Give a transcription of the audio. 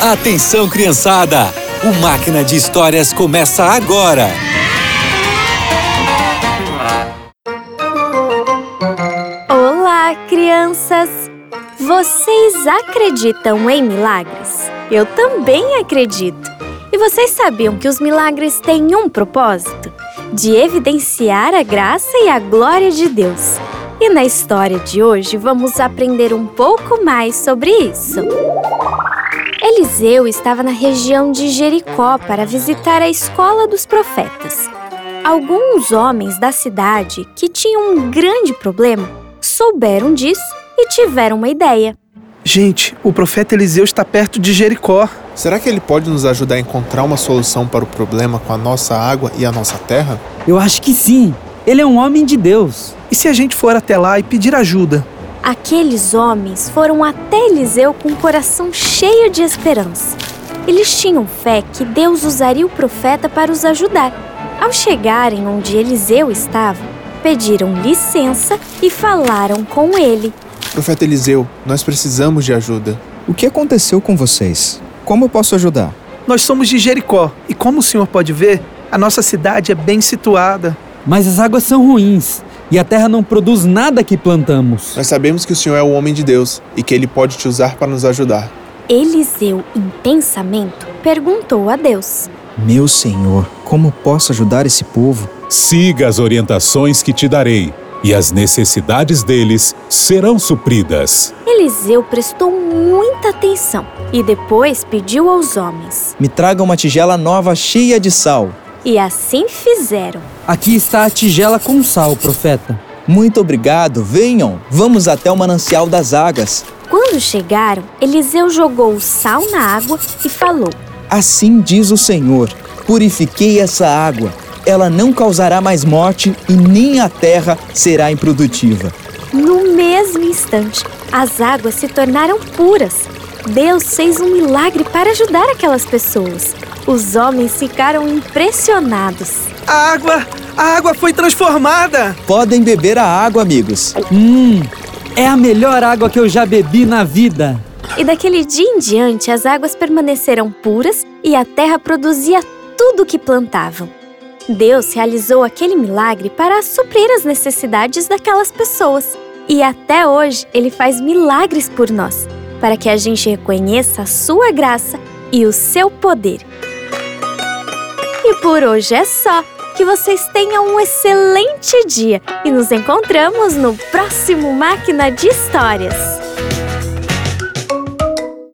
Atenção, criançada! O Máquina de Histórias começa agora! Olá, crianças! Vocês acreditam em milagres? Eu também acredito! E vocês sabiam que os milagres têm um propósito? De evidenciar a graça e a glória de Deus. E na história de hoje vamos aprender um pouco mais sobre isso. Eliseu estava na região de Jericó para visitar a escola dos profetas. Alguns homens da cidade que tinham um grande problema souberam disso e tiveram uma ideia. Gente, o profeta Eliseu está perto de Jericó. Será que ele pode nos ajudar a encontrar uma solução para o problema com a nossa água e a nossa terra? Eu acho que sim. Ele é um homem de Deus. E se a gente for até lá e pedir ajuda? Aqueles homens foram até Eliseu com o coração cheio de esperança. Eles tinham fé que Deus usaria o profeta para os ajudar. Ao chegarem onde Eliseu estava, pediram licença e falaram com ele. Profeta Eliseu, nós precisamos de ajuda. O que aconteceu com vocês? Como eu posso ajudar? Nós somos de Jericó e, como o senhor pode ver, a nossa cidade é bem situada. Mas as águas são ruins e a terra não produz nada que plantamos. Nós sabemos que o Senhor é o homem de Deus e que ele pode te usar para nos ajudar. Eliseu, em pensamento, perguntou a Deus: Meu Senhor, como posso ajudar esse povo? Siga as orientações que te darei, e as necessidades deles serão supridas. Eliseu prestou muita atenção e depois pediu aos homens. Me traga uma tigela nova cheia de sal. E assim fizeram. Aqui está a tigela com sal, profeta. Muito obrigado, venham, vamos até o manancial das águas. Quando chegaram, Eliseu jogou o sal na água e falou: Assim diz o Senhor: purifiquei essa água. Ela não causará mais morte e nem a terra será improdutiva. No mesmo instante, as águas se tornaram puras. Deus fez um milagre para ajudar aquelas pessoas. Os homens ficaram impressionados. A água, a água foi transformada. Podem beber a água, amigos. Hum, é a melhor água que eu já bebi na vida. E daquele dia em diante, as águas permaneceram puras e a terra produzia tudo o que plantavam. Deus realizou aquele milagre para suprir as necessidades daquelas pessoas. E até hoje ele faz milagres por nós, para que a gente reconheça a sua graça e o seu poder. E por hoje é só. Que vocês tenham um excelente dia e nos encontramos no próximo Máquina de Histórias.